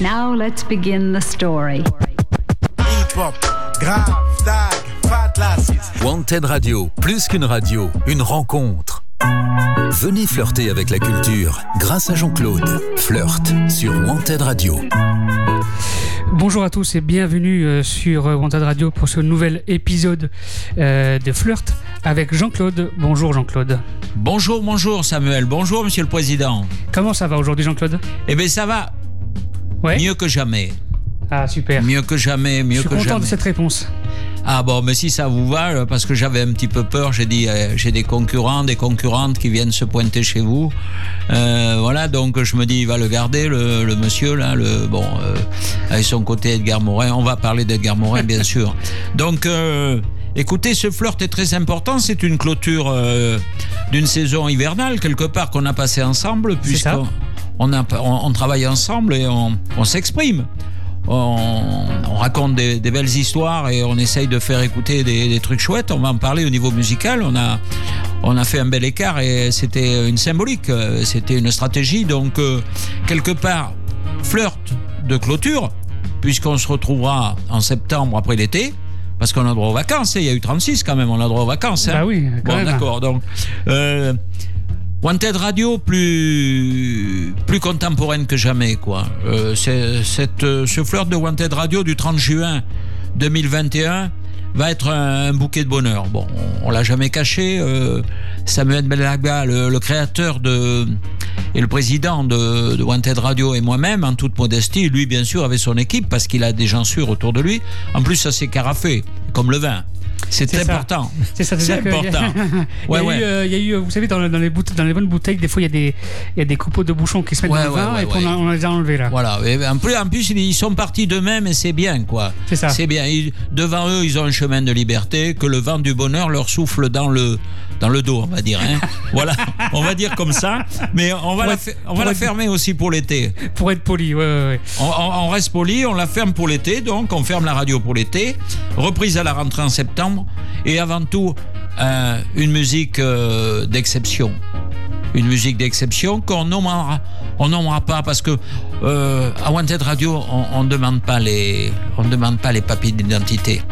Now let's begin the story. Wanted Radio, plus qu'une radio, une rencontre. Venez flirter avec la culture grâce à Jean-Claude. Flirt sur Wanted Radio. Bonjour à tous et bienvenue euh, sur euh, Wanted Radio pour ce nouvel épisode euh, de Flirt avec Jean-Claude. Bonjour Jean-Claude. Bonjour, bonjour Samuel. Bonjour Monsieur le Président. Comment ça va aujourd'hui Jean-Claude? Eh bien ça va Ouais. mieux que jamais. Ah super. Mieux que jamais, mieux Je suis que content jamais. de cette réponse. Ah bon, mais si ça vous va, euh, parce que j'avais un petit peu peur, j'ai dit, euh, j'ai des concurrents, des concurrentes qui viennent se pointer chez vous. Euh, voilà, donc je me dis, il va le garder, le, le monsieur, là, le, bon, euh, avec son côté Edgar Morin. On va parler d'Edgar Morin, bien sûr. Donc, écoutez, ce flirt est très important. C'est une clôture d'une saison hivernale, quelque part, qu'on a passé ensemble, ça. puisqu'on on, a- on- on travaille ensemble et on, on s'exprime on, on raconte des, des belles histoires et on essaye de faire écouter des, des trucs chouettes. On va en parler au niveau musical. On a, on a fait un bel écart et c'était une symbolique, c'était une stratégie. Donc, euh, quelque part, flirt de clôture, puisqu'on se retrouvera en septembre après l'été. Parce qu'on a droit aux vacances, hein. il y a eu 36 quand même, on a droit aux vacances. hein. Bah oui, quand Bon, même. d'accord. Donc, euh, Wanted Radio plus plus contemporaine que jamais quoi. Euh, euh, ce flirt de Wanted Radio du 30 juin 2021 va être un, bouquet de bonheur. Bon, on, on l'a jamais caché. euh, Samuel Belaga, le, le créateur de et le président de, de Wanted Radio et moi-même, en toute modestie, lui bien sûr avait son équipe parce qu'il a des gens sûrs autour de lui. En plus, ça s'est carafé comme le vin. C'est important. C'est ça, C'est important. il, y Ouais, a ouais. eu, euh, y a eu, vous savez, dans, le- dans les boute- dans les bonnes bouteilles, des fois il y a des, y a des coupeaux de bouchons qui se mettent Ouais, dans le vin et puis on, les a enlevés là. Voilà. Et en plus, en plus, ils sont partis d'eux-mêmes et c'est bien, quoi. C'est ça. C'est bien. Ils- devant eux, ils ont un chemin de liberté, que le vent du bonheur leur souffle dans le, dans le dos, on va dire. hein. voilà. On va dire comme ça. Mais on va, Pour la, être- fer- on pour va la être- fermer aussi pour l'été. Pour être poli, ouais, ouais, ouais. On, on- on reste poli, on la ferme pour l'été, donc on ferme la radio pour l'été. Reprise à la rentrée en septembre. Et avant tout, euh, une musique euh, d'exception. Une musique d'exception qu'on nommera, on nommera pas parce que euh, à Wanted Radio, on ne demande pas les, on demande pas les papiers d'identité.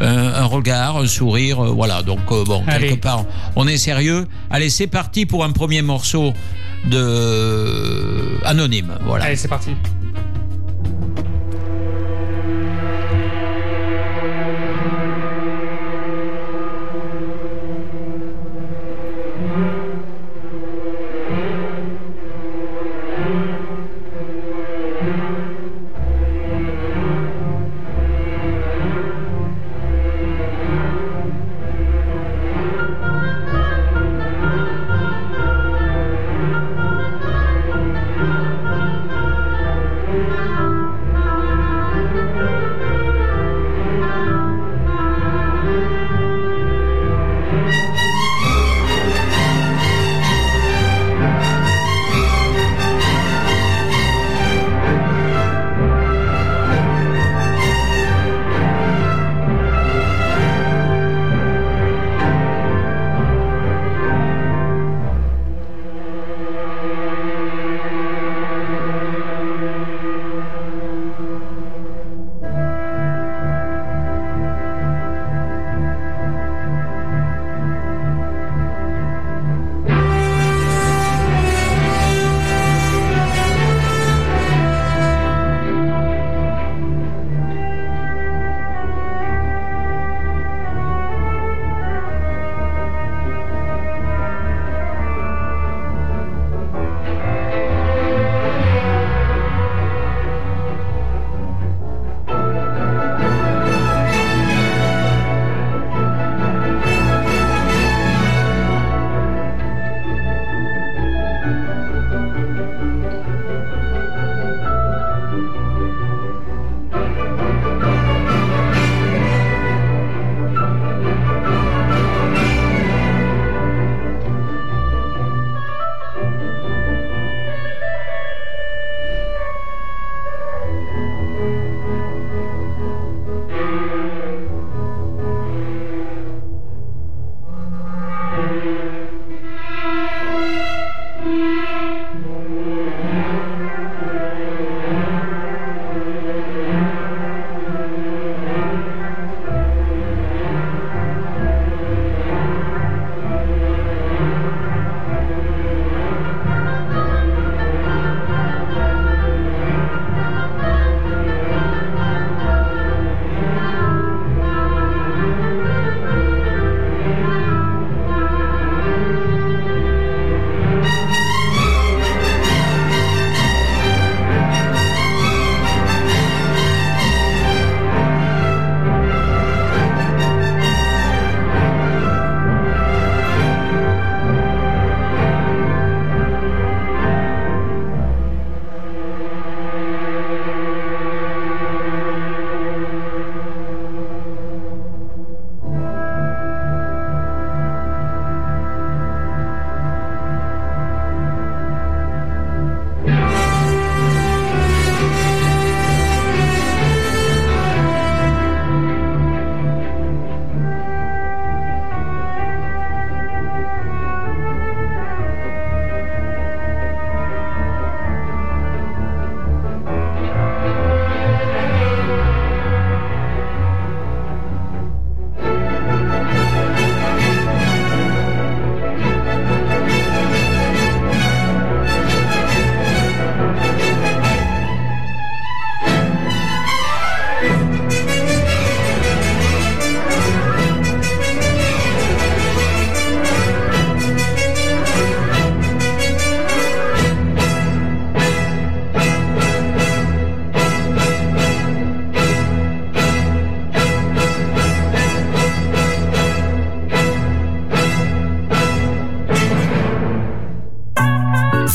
Euh, un regard, un sourire, voilà. Donc bon, Allez. quelque part, on est sérieux. Allez, c'est parti pour un premier morceau de anonyme. Voilà. Allez, c'est parti.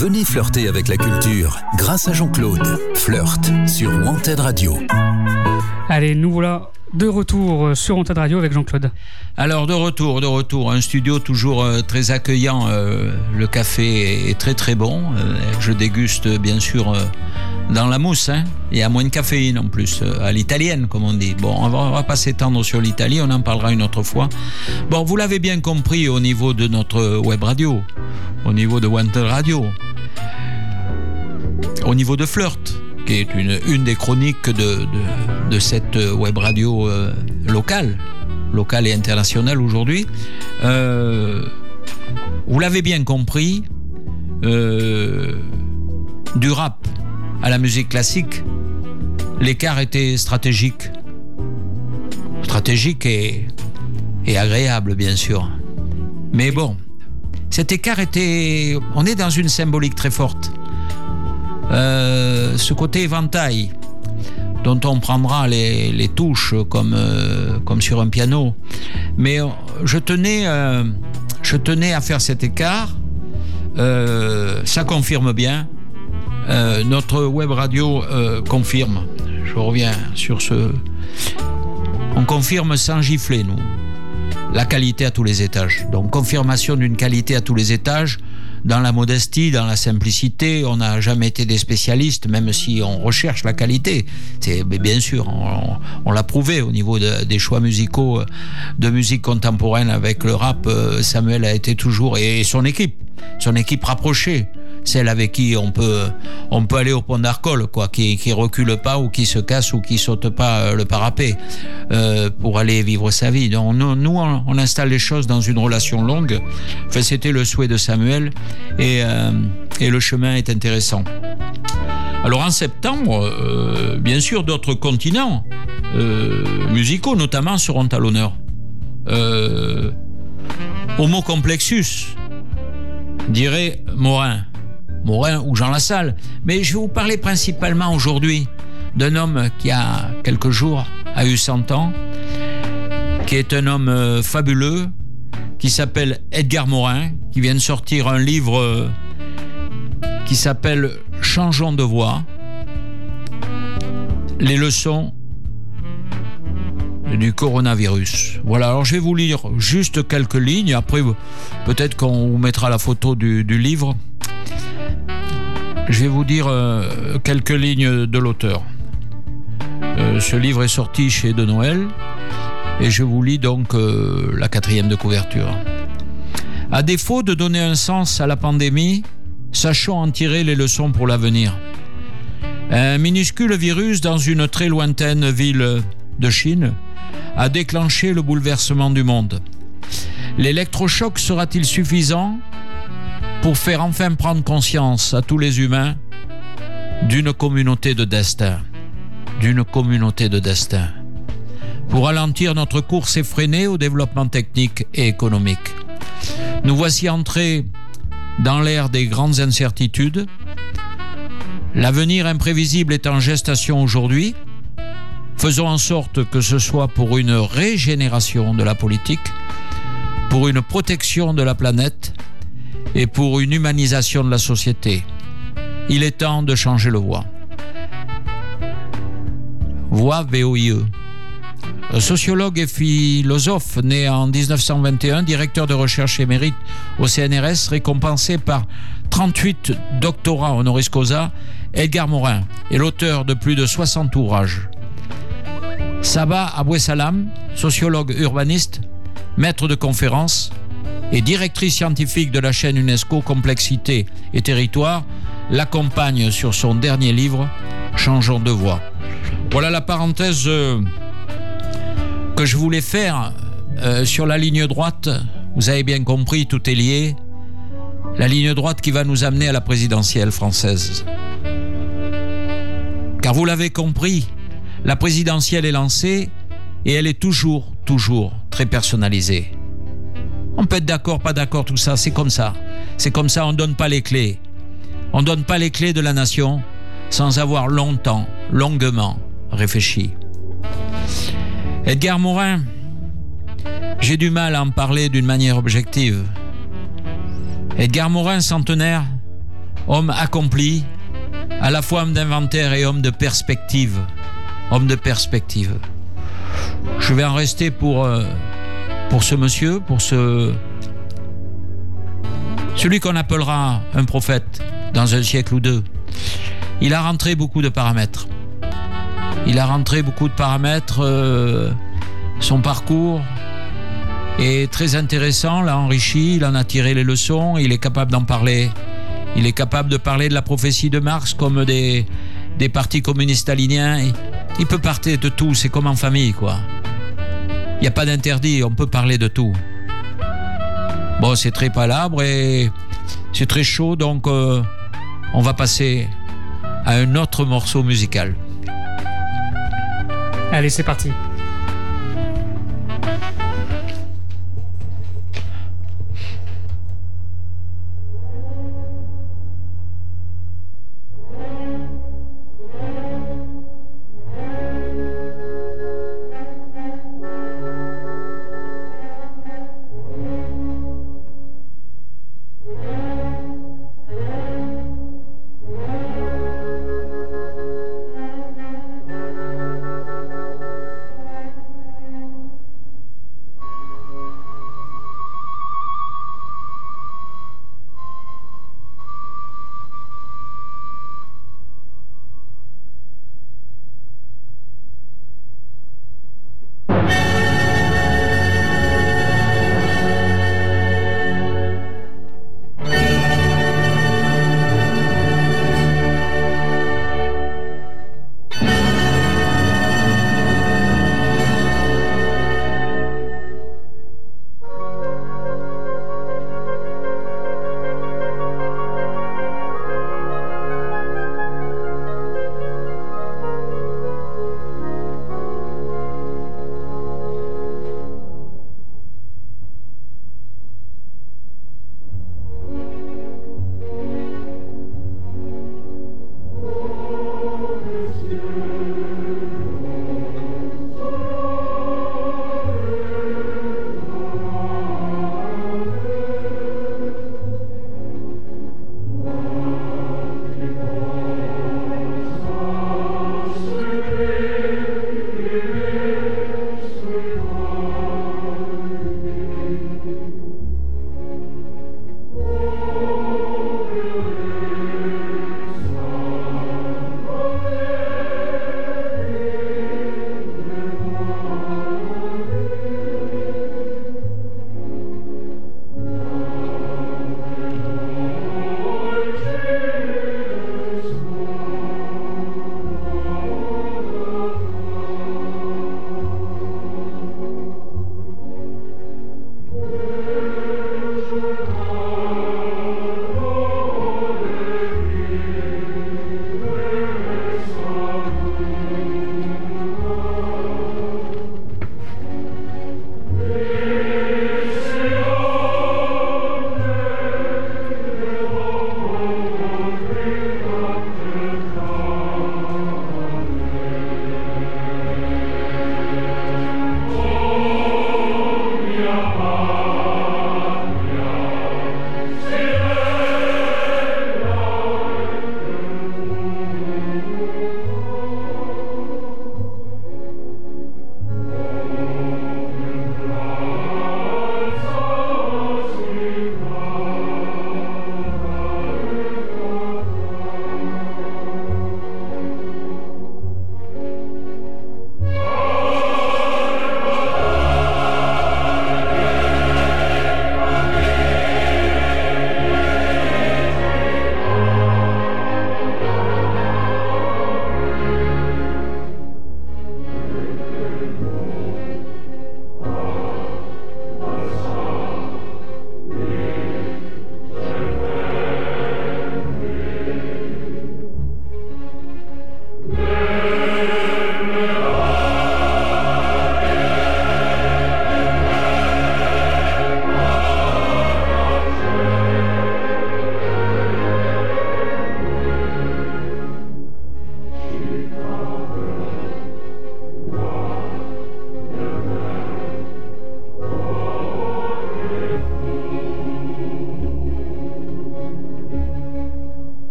Venez flirter avec la culture grâce à Jean-Claude. Flirt sur Wanted Radio. Allez, nous voilà de retour euh, sur Wanted Radio avec Jean-Claude. Alors de retour, de retour, un studio toujours euh, très accueillant. euh, le café est très très bon. Je déguste bien sûr dans la mousse. Hein. Il y a moins de caféine en plus, à l'italienne comme on dit. Bon, on va, va pas s'étendre sur l'Italie, on en parlera une autre fois. Bon, vous l'avez bien compris au niveau de notre web radio, au niveau de Wanted Radio, au niveau de Flirt, qui est une, une des chroniques de, de, de cette web radio euh, locale, locale et internationale aujourd'hui. Euh, vous l'avez bien compris, euh, du rap à la musique classique, l'écart était stratégique. Stratégique et, et agréable, bien sûr. Mais bon, cet écart était... On est dans une symbolique très forte. Euh, ce côté éventail dont on prendra les, touches comme, euh, comme sur un piano. Mais euh, je tenais, je tenais à faire cet écart. Ça confirme bien. Notre web radio confirme. Je reviens sur ce. On confirme sans gifler, nous, la qualité à tous les étages. Donc, confirmation d'une qualité à tous les étages dans la modestie, dans la simplicité. On n'a jamais été des spécialistes, même si on recherche la qualité. C'est bien sûr, on, l'a prouvé au niveau de- des choix musicaux euh, de musique contemporaine avec le rap. euh, Samuel a été toujours et son équipe, son équipe rapprochée, celle avec qui on peut on peut aller au pont d'Arcole, quoi, qui qui recule pas ou qui se casse ou qui saute pas euh, le parapet euh, pour aller vivre sa vie. Donc nous, nous, on, installe les choses dans une relation longue. Enfin, c'était le souhait de Samuel et, euh, et le chemin est intéressant. Alors en septembre, bien sûr, d'autres continents musicaux notamment seront à l'honneur. Euh, Homo complexus, dirait Morin. Morin ou Jean Lassalle. Mais je vais vous parler principalement aujourd'hui d'un homme qui a quelques jours a eu 100 ans, qui est un homme euh, fabuleux, qui s'appelle Edgar Morin, qui vient de sortir un livre euh, qui s'appelle Changeons de voix. Les leçons du coronavirus. Voilà, alors je vais vous lire juste quelques lignes, après peut-être qu'on vous mettra la photo du livre. Je vais vous dire euh, quelques lignes de l'auteur. Euh, ce livre est sorti chez De Noël et je vous lis donc euh, la quatrième de couverture. À défaut de donner un sens à la pandémie, sachons en tirer les leçons pour l'avenir. Un minuscule virus dans une très lointaine ville de Chine a déclenché le bouleversement du monde. L'électrochoc sera-t-il suffisant? Pour faire enfin prendre conscience à tous les humains d'une communauté de destin D'une communauté de destin pour ralentir notre course effrénée au développement technique et économique. Nous voici entrés dans l'ère des grandes incertitudes. L'avenir imprévisible est en gestation aujourd'hui. Faisons en sorte que ce soit pour une régénération de la politique, pour une protection de la planète et pour une humanisation de la société. Il est temps de changer le voie. VOIE. Un sociologue et philosophe né en 1921, directeur de recherche émérite au CNRS, récompensé par 38 doctorats honoris causa, Edgar Morin est l'auteur de plus de 60 ouvrages. Saba Abouessalam, sociologue urbaniste, maître de conférences et directrice scientifique de la chaîne UNESCO Complexité et Territoire, l'accompagne sur son dernier livre, Changeons de voie. Voilà la parenthèse euh, que je voulais faire euh, sur la ligne droite. Vous avez bien compris, tout est lié. La ligne droite qui va nous amener à la présidentielle française. Car vous l'avez compris, la présidentielle est lancée et elle est toujours, toujours très personnalisée. On peut être d'accord, pas d'accord, tout ça, c'est comme ça. C'est comme ça, on ne donne pas les clés. On ne donne pas les clés de la nation sans avoir longtemps, longuement réfléchi. Edgar Morin, j'ai du mal à en parler d'une manière objective. Edgar Morin, centenaire, homme accompli, à la fois homme d'inventaire et homme de perspective. Homme de perspective. Je vais en rester pour, euh, pour ce monsieur, pour ce. Celui qu'on appellera un prophète dans un siècle ou deux. Il a rentré beaucoup de paramètres. Il a rentré beaucoup de paramètres. euh, son parcours est très intéressant, l'a enrichi, il en a tiré les leçons, il est capable d'en parler. Il est capable de parler de la prophétie de Marx comme des, des partis communistes staliniens. Il, il peut parler de tout, c'est comme en famille, quoi. Il n'y a pas d'interdit, on peut parler de tout. Bon, c'est très palabre et c'est très chaud, donc euh, on va passer à un autre morceau musical. Allez, c'est parti.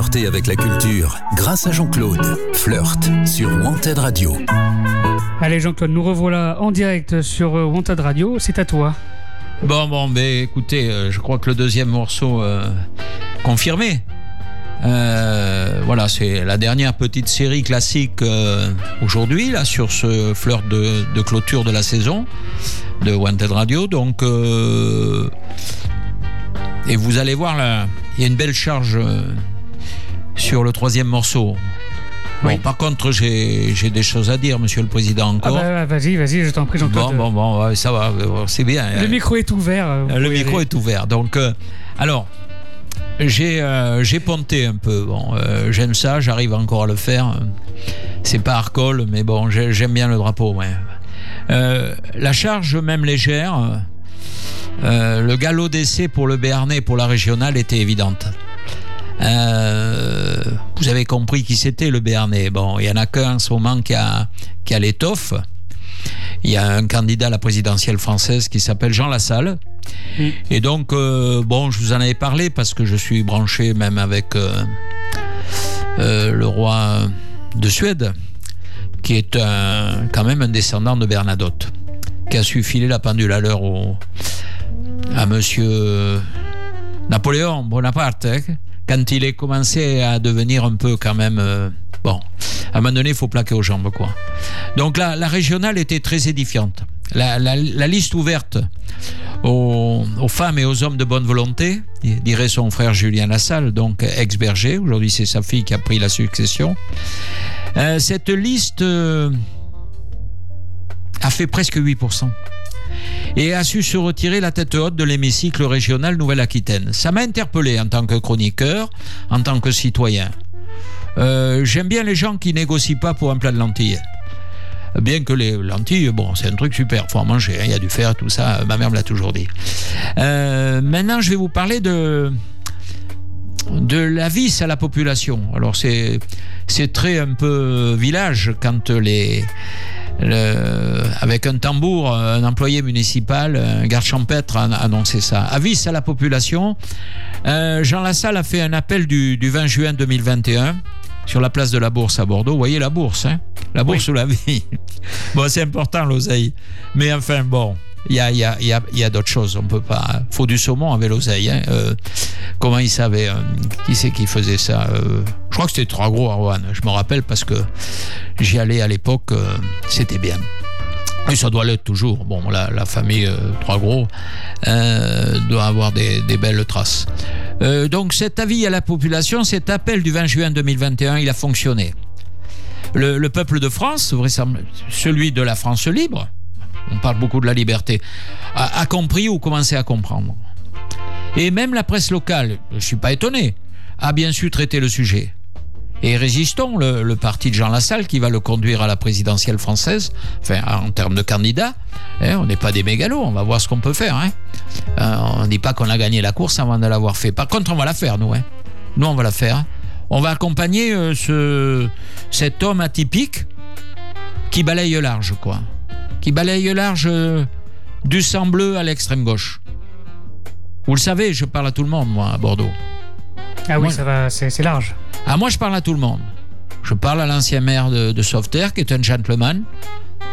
Flirter avec la culture grâce à Jean-Claude. Flirt sur Wanted Radio. Allez Jean-Claude, nous revoilà en direct sur euh, Wanted Radio. C'est à toi. Bon, bon, mais écoutez, euh, je crois que le deuxième morceau euh, confirmé. Euh, voilà, c'est la dernière petite série classique euh, aujourd'hui, là, sur ce flirt de, de clôture de la saison de Wanted Radio. Donc, euh, et vous allez voir là, il y a une belle charge euh, sur le troisième morceau. Bon, Oui. par contre, j'ai des choses à dire, monsieur le président, Ah encore. bah vas-y, vas-y, je t'en prie bon, Jean-Claude. bon, bon, ouais, ça va, c'est bien. Le hein. micro est ouvert. euh, Le micro aller. est ouvert. Donc, euh, alors, j'ai euh, j'ai ponté un peu. Bon, euh, j'aime ça, j'arrive encore à le faire. C'est pas hardcore, mais bon, j'ai- j'aime bien le drapeau. ouais. La charge, même légère, le galop d'essai pour le Béarnais, pour la régionale, était évidente. Euh, vous avez compris qui c'était le Béarnais. Bon, il y en a qu'un en ce moment qui a, qui a l'étoffe. Il y a un candidat à la présidentielle française qui s'appelle Jean Lassalle. Et donc, euh, bon, je vous en avais parlé parce que je suis branché même avec euh, le roi de Suède, qui est un, quand même un descendant de Bernadotte, qui a su filer la pendule à l'heure à monsieur Napoléon Bonaparte, hein, quand il est commencé à devenir un peu quand même... euh, bon, à un moment donné, il faut plaquer aux jambes, quoi. Donc là, la régionale était très édifiante. La, liste ouverte aux, aux femmes et aux hommes de bonne volonté, dirait son frère Julien Lassalle, donc ex-berger. Aujourd'hui, c'est sa fille qui a pris la succession. Euh, cette liste euh, a fait presque 8% et a su se retirer la tête haute de l'hémicycle régional Nouvelle-Aquitaine. Ça m'a interpellé en tant que chroniqueur, en tant que citoyen. Euh, J'aime bien les gens qui négocient pas pour un plat de lentilles. Bien que les lentilles, bon, c'est un truc super, faut en manger, hein, il y a du fer, tout ça, ma mère me l'a toujours dit. Euh, maintenant, je vais vous parler de de la vis à la population. Alors c'est c'est très un peu village quand les le- avec un tambour, un employé municipal, un garde champêtre a annoncé ça. Avis à la population. Euh, Jean Lassalle a fait un appel du, du 20 juin 2021 sur la place de la Bourse à Bordeaux. Vous voyez la Bourse, hein? La Bourse ou la vie? bon, c'est important l'oseille. Mais enfin, bon, il y a, y a, y y a d'autres choses. On peut pas. faut du saumon avec l'oseille. Hein. Euh, comment il savait euh, Qui c'est qui faisait ça Euh, Je crois que c'était trois gros Arwan. Je me rappelle parce que j'y allais à l'époque. c'était bien. Et ça doit l'être toujours. Bon, la, famille Trois Gros euh, doit avoir des, belles traces. Donc cet avis à la population, cet appel du 20 juin 2021, il a fonctionné. Le, le peuple de France, celui de la France libre, on parle beaucoup de la liberté, a, compris ou commencé à comprendre. Et même la presse locale, je ne suis pas étonné, a bien su traiter le sujet. Et résistons, le, parti de Jean Lassalle qui va le conduire à la présidentielle française, enfin en termes de candidat, hein, on n'est pas des mégalos, on va voir ce qu'on peut faire. hein. Euh, on ne dit pas qu'on a gagné la course avant de l'avoir fait. Par contre, on va la faire, nous. hein. Nous, on va la faire. On va accompagner euh, ce, cet homme atypique qui balaye large, quoi. Qui balaye large euh, du sang bleu à l'extrême gauche. Vous le savez, je parle à tout le monde, moi, à Bordeaux. Ah oui, ça va, c'est large. Ah, moi, je parle à tout le monde. Je parle à l'ancien maire de, de Sauveterre, qui est un gentleman.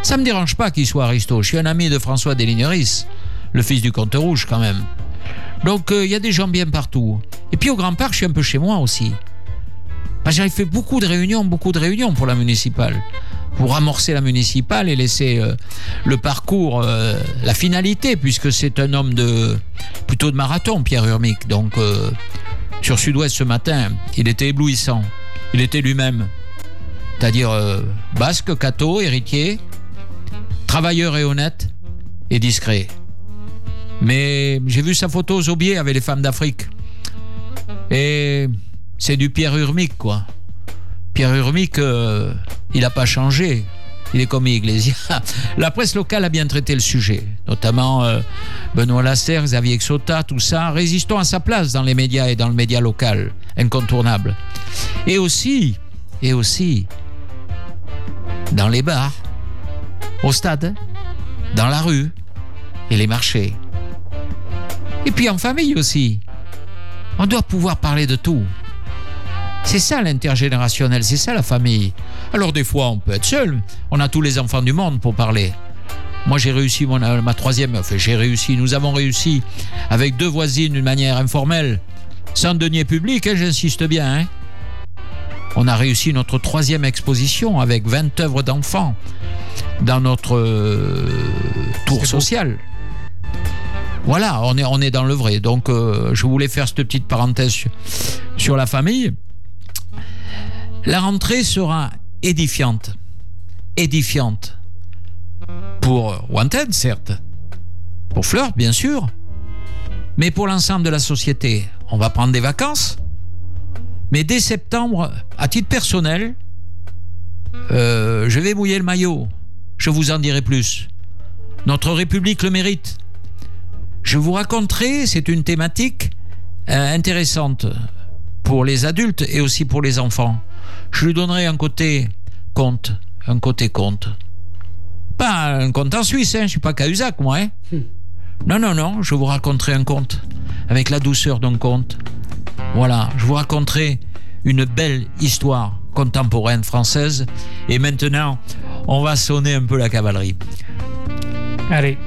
Ça me dérange pas qu'il soit aristo. Je suis un ami de François Desligneris, le fils du comte rouge, quand même. Donc, euh, il y a des gens bien partout. Et puis, au Grand Parc, je suis un peu chez moi aussi. Que J'ai fait beaucoup de réunions, beaucoup de réunions pour la municipale. Pour amorcer la municipale et laisser euh, le parcours, euh, la finalité, puisque c'est un homme de plutôt de marathon, Pierre Urmic. Donc, euh, sur Sud-Ouest ce matin, il était éblouissant. Il était lui-même. C'est-à-dire euh, basque, catho, héritier, travailleur et honnête et discret. Mais j'ai vu sa photo aux Aubiers avec les femmes d'Afrique. Et c'est du Pierre Urmic, quoi. Pierre Urmic, euh, il n'a pas changé. Il est comme Iglesias. La presse locale a bien traité le sujet, notamment euh, Benoît Lasserre, Xavier Xota, tout ça. Résistons à sa place dans les médias et dans le média local, incontournable. Et aussi, et aussi, dans les bars, au stade, dans la rue et les marchés. Et puis en famille aussi. On doit pouvoir parler de tout. C'est ça l'intergénérationnel, c'est ça la famille. Alors des fois, on peut être seul. On a tous les enfants du monde pour parler. Moi, j'ai réussi mon, euh, ma troisième. Enfin, j'ai réussi. Nous avons réussi avec deux voisines d'une manière informelle, sans denier public. Hein, J'insiste bien. Hein. On a réussi notre troisième exposition avec 20 œuvres d'enfants dans notre euh, tour social. Voilà, on est, on est dans le vrai. Donc, euh, je voulais faire cette petite parenthèse sur, sur la famille. La rentrée sera édifiante. Édifiante. Pour Wanted, certes. Pour Fleur, bien sûr. Mais pour l'ensemble de la société, on va prendre des vacances. Mais dès septembre, à titre personnel, euh, je vais mouiller le maillot. Je vous en dirai plus. Notre République le mérite. Je vous raconterai, c'est une thématique euh, intéressante pour les adultes et aussi pour les enfants. Je lui donnerai un côté conte, un côté conte. Pas un conte en Suisse, hein, je suis pas Cahuzac, moi. Hein. Non, non, non, je vous raconterai un conte avec la douceur d'un conte. Voilà, je vous raconterai une belle histoire contemporaine française. Et maintenant, on va sonner un peu la cavalerie. Allez.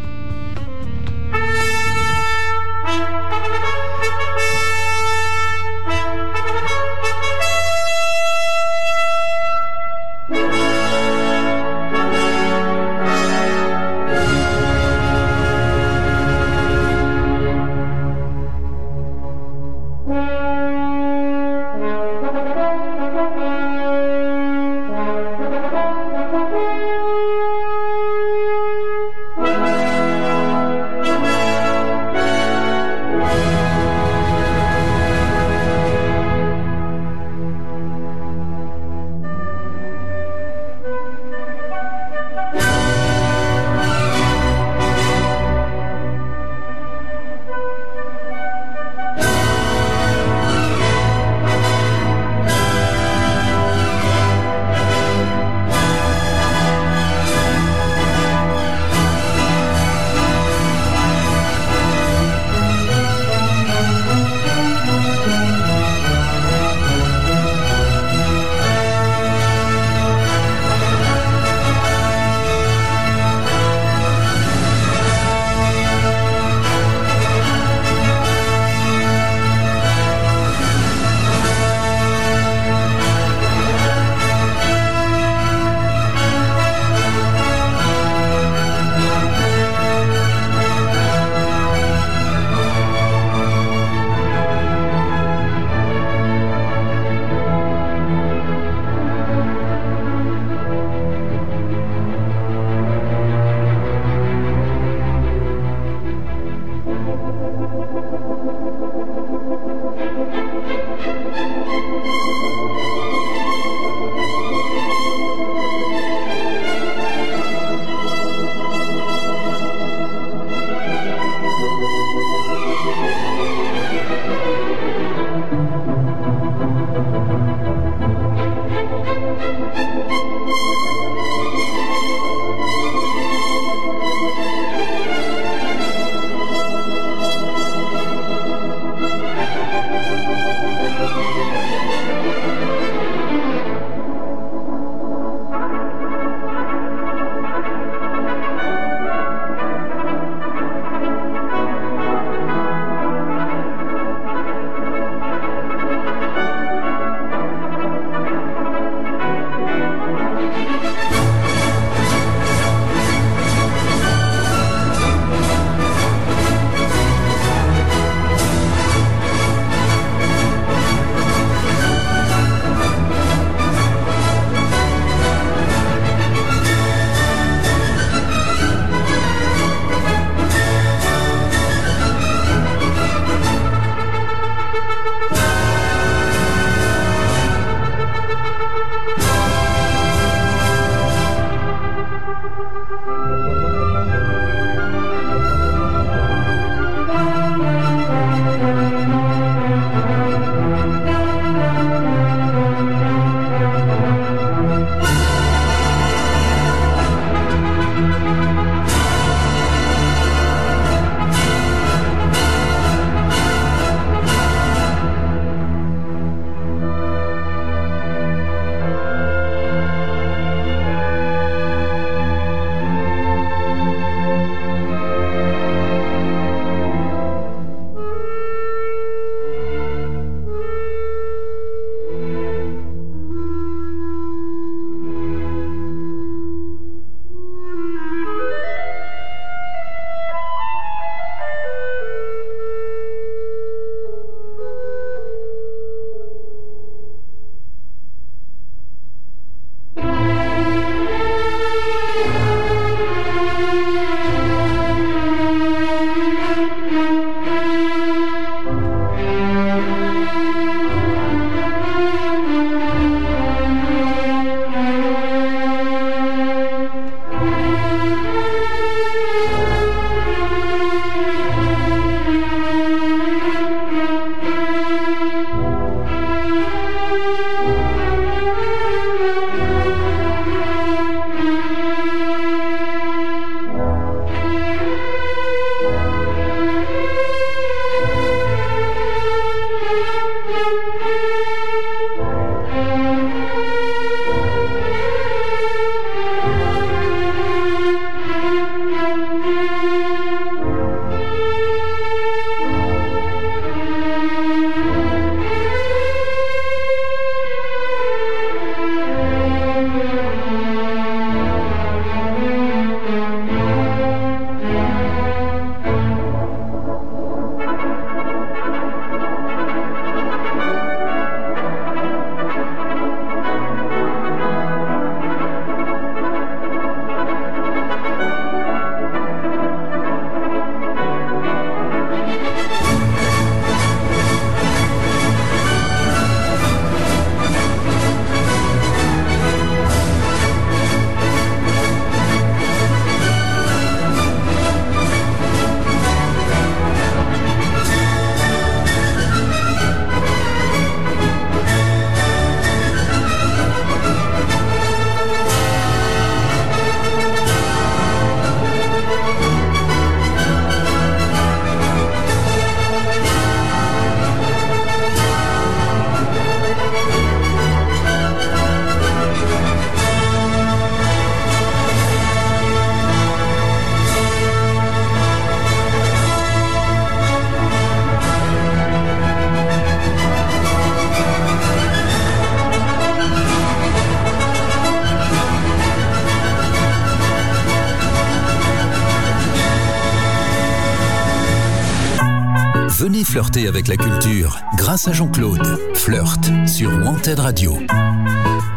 Flirter avec la culture grâce à Jean-Claude. Flirt sur Wanted Radio.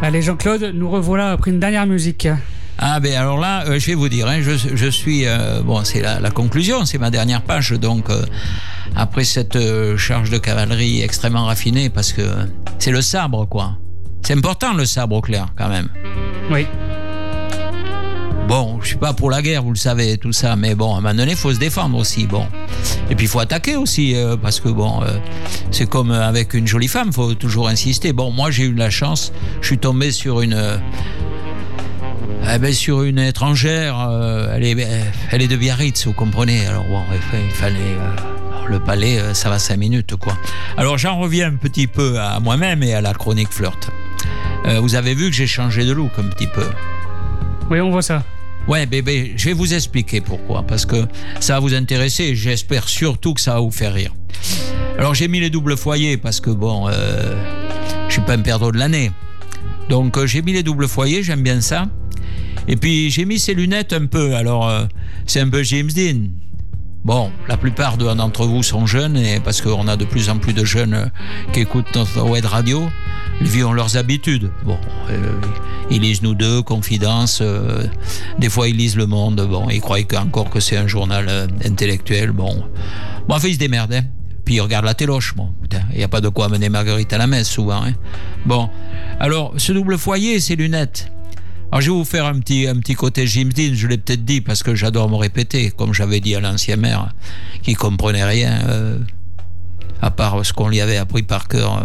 Allez Jean-Claude, nous revoilà après une dernière musique. Ah ben alors là, euh, je vais vous dire, hein, je, je, suis... Euh, bon, c'est la, la, conclusion, c'est ma dernière page, donc euh, après cette euh, charge de cavalerie extrêmement raffinée, parce que c'est le sabre, quoi. C'est important le sabre au clair, quand même. Oui. Bon, je suis pas pour la guerre, vous le savez, tout ça, mais bon, à un moment donné, faut se défendre aussi, bon. Et puis il faut attaquer aussi, euh, parce que bon, euh, c'est comme avec une jolie femme, faut toujours insister. Bon, moi j'ai eu la chance, je suis tombé sur une, euh, eh ben, sur une étrangère, euh, elle est, elle est de Biarritz, vous comprenez. Alors bon, il fallait. euh, le palais, euh, ça va cinq minutes, quoi. Alors j'en reviens un petit peu à moi-même et à la chronique flirt. Euh, vous avez vu que j'ai changé de look un petit peu. Oui, on voit ça. Ouais, bébé, je vais vous expliquer pourquoi. Parce que ça va vous intéresser et j'espère surtout que ça va vous faire rire. Alors j'ai mis les doubles foyers parce que bon, euh, je suis pas un perdreau de l'année. Donc euh, j'ai mis les doubles foyers, j'aime bien ça. Et puis j'ai mis ces lunettes un peu. Alors euh, c'est un peu James Dean. Bon, la plupart de- d'entre vous sont jeunes et parce qu'on a de plus en plus de jeunes euh, qui écoutent notre web radio, vieux ont leurs habitudes. Bon, ils lisent nous deux, Confidence, euh, des fois ils lisent Le Monde, bon, ils croient encore que c'est un journal euh, intellectuel, bon. Bon, ils se démerdent, hein. Puis ils regardent la téloche, bon, il n'y a pas de quoi amener Marguerite à la messe souvent, hein. Bon, alors, ce double foyer, ces lunettes. Alors, je vais vous faire un petit, un petit côté Jim Dean, je l'ai peut-être dit parce que j'adore me répéter, comme j'avais dit à l'ancien maire, qui comprenait rien, euh, à part ce qu'on lui avait appris par cœur.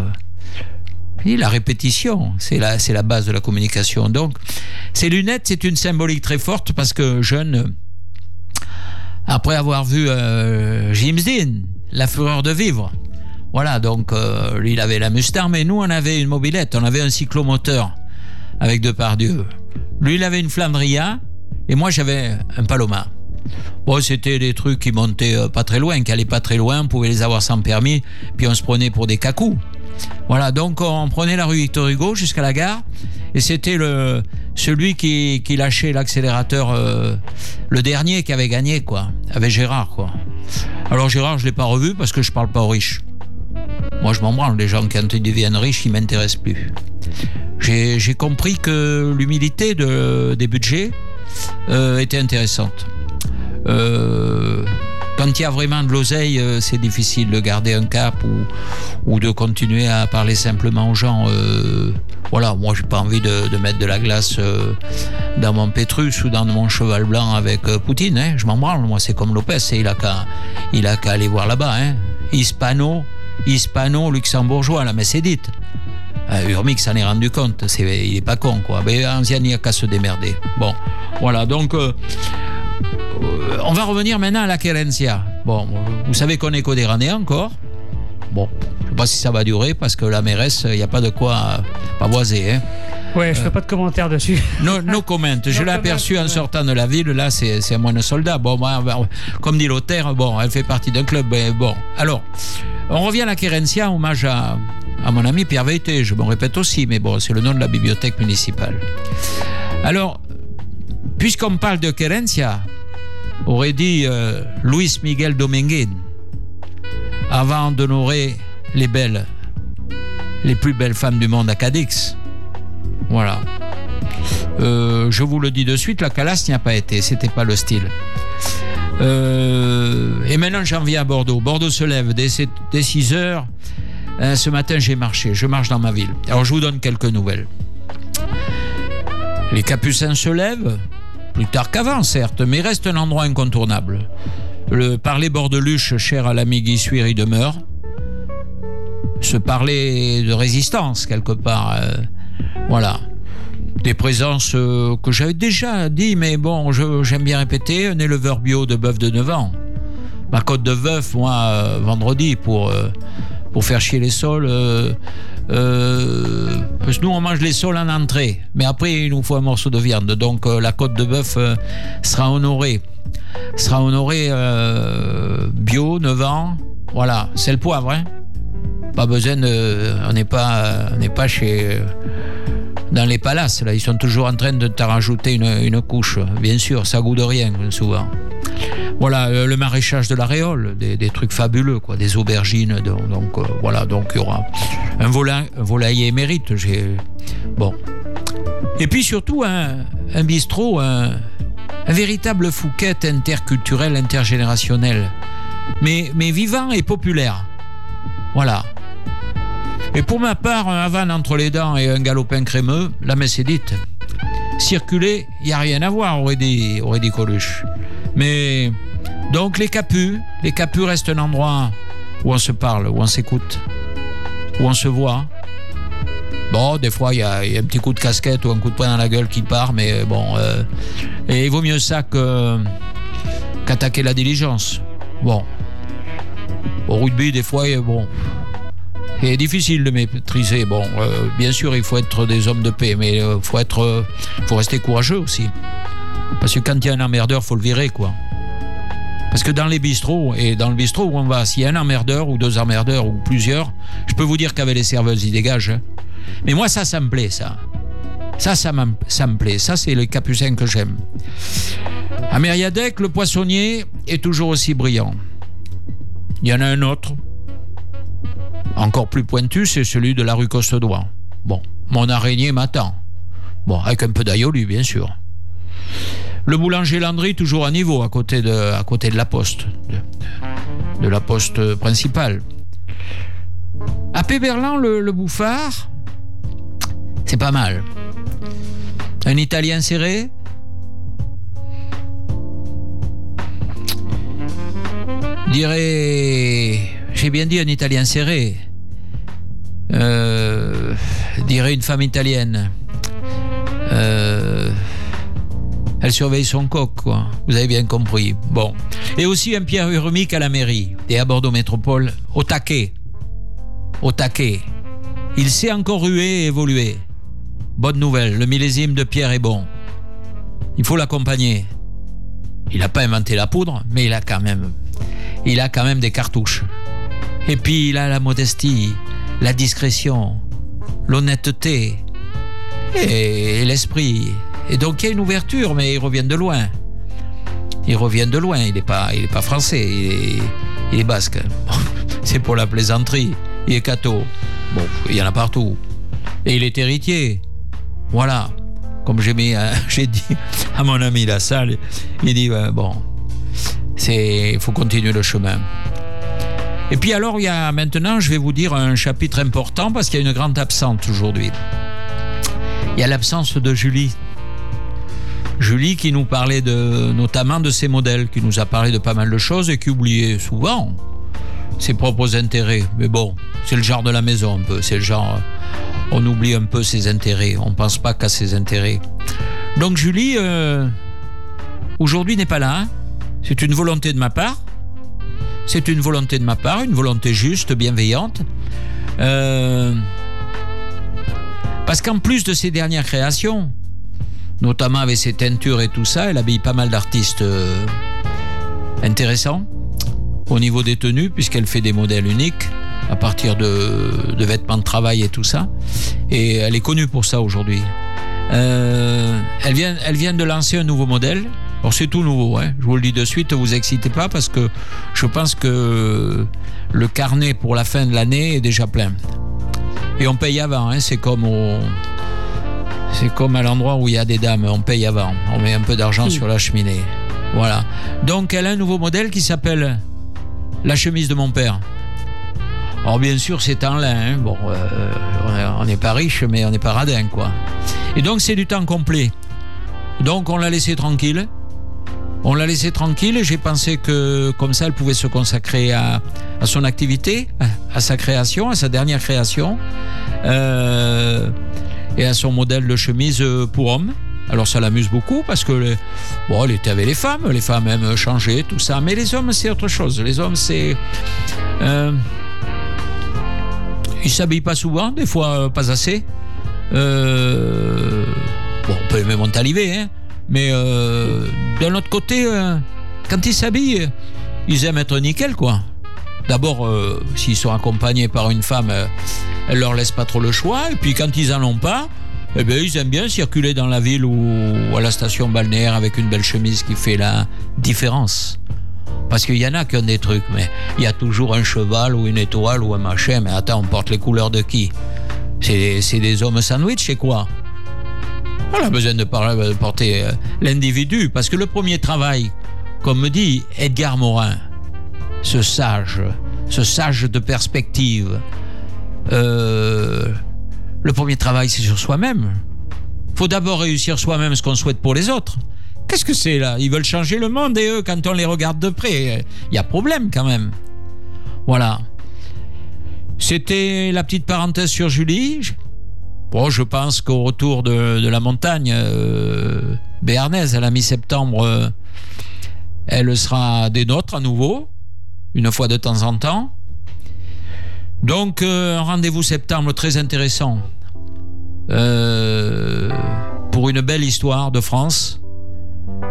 La répétition, c'est la, base de la communication. Donc, ces lunettes, c'est une symbolique très forte parce que jeune, après avoir vu euh, Jim Dean, La fureur de vivre, voilà, donc euh, lui, il avait la Mustang, mais nous, on avait une mobilette, on avait un cyclomoteur avec Depardieu. Lui, il avait une Flandria, et moi, j'avais un Paloma. Bon, c'était des trucs qui montaient euh, pas très loin, qui allaient pas très loin, on pouvait les avoir sans permis, puis on se prenait pour des cacous. Voilà, donc on prenait la rue Victor Hugo jusqu'à la gare, et c'était le celui qui, lâchait l'accélérateur, euh, le dernier qui avait gagné, quoi, avec Gérard, quoi. Alors Gérard, je l'ai pas revu parce que je parle pas aux riches. Moi, je m'en branle, les gens quand ils deviennent riches, ils m'intéressent plus. J'ai compris que l'humilité de, des budgets euh, était intéressante. Euh, quand il y a vraiment de l'oseille, euh, c'est difficile de garder un cap ou, de continuer à parler simplement aux gens. Euh, voilà, moi j'ai pas envie de, mettre de la glace euh, dans mon Pétrus ou dans mon cheval blanc avec Poutine. Hein. Je m'en branle, moi c'est comme Lopez, et il a qu'à il a qu'à aller voir là-bas. Hein. Hispano, hispano-luxembourgeois, la messe est dite. Urmic s'en est rendu compte, il est pas con quoi. Mais Anziani il n'y a qu'à se démerder. Bon, voilà, donc on va revenir maintenant à la Querencia. Bon, vous savez qu'on est codérané encore. Bon, je ne sais pas si ça va durer parce que la mairesse, il n'y a pas de quoi euh, pavoiser. Hein. Ouais, je fais pas de commentaires dessus. No, no comment. Je No l'ai aperçu en sortant de la ville. Là, c'est un moine soldat. Bon, bah, comme dit Lothaire, bon, elle fait partie d'un club. mais bon, alors, on revient à la Querencia, hommage à, à mon ami Pierre Veilleté. Je me répète aussi, mais bon, c'est le nom de la bibliothèque municipale. Alors, puisqu'on parle de Querencia, aurait dit euh, Luis Miguel Dominguez, avant d'honorer les belles, les plus belles femmes du monde à Cadix. Voilà. Euh, je vous le dis de suite, la Calas n'y a pas été, c'était pas le style. Euh, et maintenant j'en viens à Bordeaux. Bordeaux se lève dès, 6 heures. Ce matin j'ai marché, je marche dans ma ville. Alors je vous donne quelques nouvelles. Les Capucins se lèvent, plus tard qu'avant certes, mais reste un endroit incontournable. Le parler bordeluche cher à l'ami Guy Suir y demeure. Se parler de résistance quelque part. euh, voilà des présences euh, que j'avais déjà dit, mais bon, j'aime bien répéter, un éleveur bio de bœuf de 9 ans. Ma côte de bœuf, moi, euh, vendredi, pour, pour faire chier les sols. euh, euh, parce que nous, on mange les sols en entrée, mais après, il nous faut un morceau de viande. Donc, euh, la côte de bœuf sera honorée. Sera honorée bio, 9 ans. Voilà, c'est le poivre, hein. Pas besoin de. On n'est pas, on n'est pas chez. Dans les palaces. Là, ils sont toujours en train de te rajouter une, une couche. Bien sûr, ça goûte de rien souvent. Voilà, euh, le maraîchage de la Réole, des, des trucs fabuleux, quoi, des aubergines. Donc, donc, euh, voilà, donc il y aura un, vola, un volailler émérite. J'ai bon. Et puis surtout un, un bistrot, un, un véritable Fouquet interculturel, intergénérationnel, mais, mais vivant et populaire. Voilà. Et pour ma part, un Havane entre les dents et un galopin crémeux, la messe est dite. Circuler, il n'y a rien à voir, aurait dit, aurait dit Coluche. Mais donc les capus, les capus restent un endroit où on se parle, où on s'écoute, où on se voit. Bon, des fois, il y, a un petit coup de casquette ou un coup de poing dans la gueule qui part, mais bon, euh, et il vaut mieux ça que qu'attaquer la diligence. Bon, au rugby, des fois, euh, bon, c'est difficile de maîtriser. Bon, euh, bien sûr, il faut être des hommes de paix, mais il euh, faut être, euh, faut rester courageux aussi. Parce que quand il y a un emmerdeur, faut le virer, quoi. Parce que dans les bistrots, et dans le bistrot où on va, s'il y a un emmerdeur ou deux emmerdeurs ou plusieurs, je peux vous dire qu'avec les serveuses, ils dégagent. hein. Mais moi, ça, ça me plaît, ça. Ça, ça, ça me plaît. Ça, c'est le capucin que j'aime. À Mériadec, le poissonnier est toujours aussi brillant. Il y en a un autre, encore plus pointu, c'est celui de la rue Coste-d'Oie. Bon, mon araignée m'attend. Bon, avec un peu d'aïoli, bien sûr. Le boulanger Landry, toujours à niveau, à côté de, la poste, de, la poste principale. À Péberlan, le, le bouffard, c'est pas mal. Un italien serré dirait, j'ai bien dit un italien serré, euh, dirait une femme italienne. Euh, elle surveille son coq, quoi. Vous avez bien compris. Bon. Et aussi un Pierre Urmic à la mairie et à Bordeaux Métropole, au taquet. Au taquet. Il sait encore ruer et évoluer. Bonne nouvelle, le millésime de Pierre est bon. Il faut l'accompagner. Il n'a pas inventé la poudre, mais il a quand même, il a quand même des cartouches. Et puis il a la modestie, la discrétion, l'honnêteté et l'esprit. Et donc il y a une ouverture, mais ils reviennent de loin. Ils reviennent de loin. Il n'est pas, français. Il est, basque. C'est pour la plaisanterie. Il est catho. Bon, il y en a partout. Et il est héritier. Voilà. Comme j'ai euh, dit à mon ami la salle, il dit ouais, bon, il faut continuer le chemin. Et puis alors, il y a maintenant, je vais vous dire un chapitre important parce qu'il y a une grande absente aujourd'hui. Il y a l'absence de Julie. Julie qui nous parlait de, notamment de ses modèles, qui nous a parlé de pas mal de choses et qui oubliait souvent ses propres intérêts. Mais bon, c'est le genre de la maison un peu. C'est le genre, on oublie un peu ses intérêts. On pense pas qu'à ses intérêts. Donc Julie, euh, aujourd'hui n'est pas là. C'est une volonté de ma part. C'est une volonté de ma part, une volonté juste, bienveillante. Euh, parce qu'en plus de ses dernières créations, notamment avec ses teintures et tout ça, elle habille pas mal d'artistes euh, intéressants au niveau des tenues, puisqu'elle fait des modèles uniques à partir de, vêtements de travail et tout ça. Et elle est connue pour ça aujourd'hui. Euh, elle vient de lancer un nouveau modèle. Alors c'est tout nouveau, hein. je vous le dis de suite, vous excitez pas parce que je pense que le carnet pour la fin de l'année est déjà plein. Et on paye avant, hein. c'est comme au, c'est comme à l'endroit où il y a des dames, on paye avant, on met un peu d'argent sur la cheminée. Voilà. Donc elle a un nouveau modèle qui s'appelle la chemise de mon père. Alors bien sûr c'est en lin, hein. bon, euh, on n'est pas riche mais on n'est pas radin quoi. Et donc c'est du temps complet. Donc on l'a laissé tranquille. On l'a laissé tranquille j'ai pensé que comme ça elle pouvait se consacrer à, son activité, à, sa création, à sa dernière création, euh, et à son modèle de chemise euh, pour homme. Alors ça l'amuse beaucoup parce que les- bon, elle était avec les femmes, les femmes aiment changer, tout ça, mais les hommes c'est autre chose. Les hommes c'est euh, ils s'habillent pas souvent, des fois euh, pas assez. Bon, on peut même mentaliver, hein. Mais euh, d'un autre côté, euh, quand ils s'habillent, ils aiment être nickel, quoi. D'abord, euh, s'ils sont accompagnés par une femme, elle leur laisse pas trop le choix. Et puis quand ils en ont pas, Eh bien, ils aiment bien circuler dans la ville ou à la station balnéaire avec une belle chemise qui fait la différence. Parce qu'il y en a qui ont des trucs, mais il y a toujours un cheval ou une étoile ou un machin. Mais attends, on porte les couleurs de qui? C'est des hommes sandwich et quoi? On a besoin de, porter euh, l'individu. Parce que le premier travail, comme me dit Edgar Morin, ce sage, ce sage de perspective, euh, le premier travail, c'est sur soi-même. Faut d'abord réussir soi-même ce qu'on souhaite pour les autres. Qu'est-ce que c'est là? Ils veulent changer le monde et eux, quand on les regarde de près, il y a problème quand même. Voilà. C'était la petite parenthèse sur Julie. Bon, je pense qu'au retour de, la montagne euh, béarnaise à la mi-septembre, euh, elle sera des nôtres à nouveau, une fois de temps en temps. Donc, euh, rendez-vous septembre très intéressant pour une belle histoire de France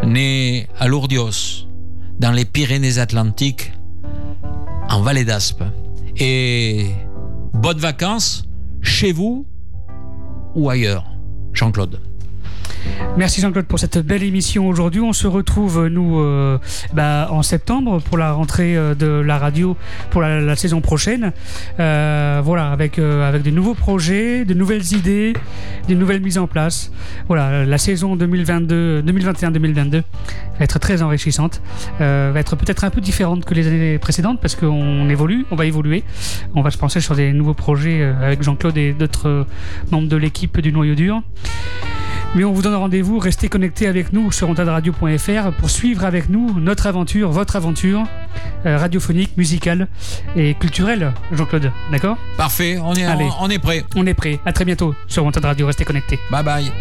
né à Lourdios, dans les Pyrénées-Atlantiques, en Vallée d'Aspe. Et bonnes vacances chez vous ou ailleurs, Jean-Claude. Merci Jean-Claude pour cette belle émission aujourd'hui. On se retrouve nous euh, bah, en septembre pour la rentrée euh, de la radio pour la, saison prochaine. Euh, voilà, avec avec de nouveaux projets, de nouvelles idées, des nouvelles mises en place. Voilà, la saison 2022, 2021-2022 va être très enrichissante. va être peut-être un peu différente que les années précédentes parce qu'on évolue, on va évoluer. On va se penser sur des nouveaux projets avec Jean-Claude et d'autres membres de l'équipe du Noyau Dur. Mais on vous donne rendez-vous, restez connectés avec nous sur radio.fr pour suivre avec nous notre aventure, votre aventure euh, radiophonique, musicale et culturelle, Jean-Claude. D'accord? Parfait, on est, on, on, est prêt. On est prêt. À très bientôt sur Wanted Radio, restez connectés. Bye bye.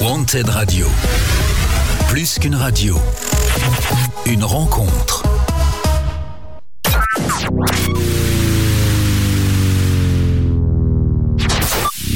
Wanted Radio. Plus qu'une radio, une rencontre.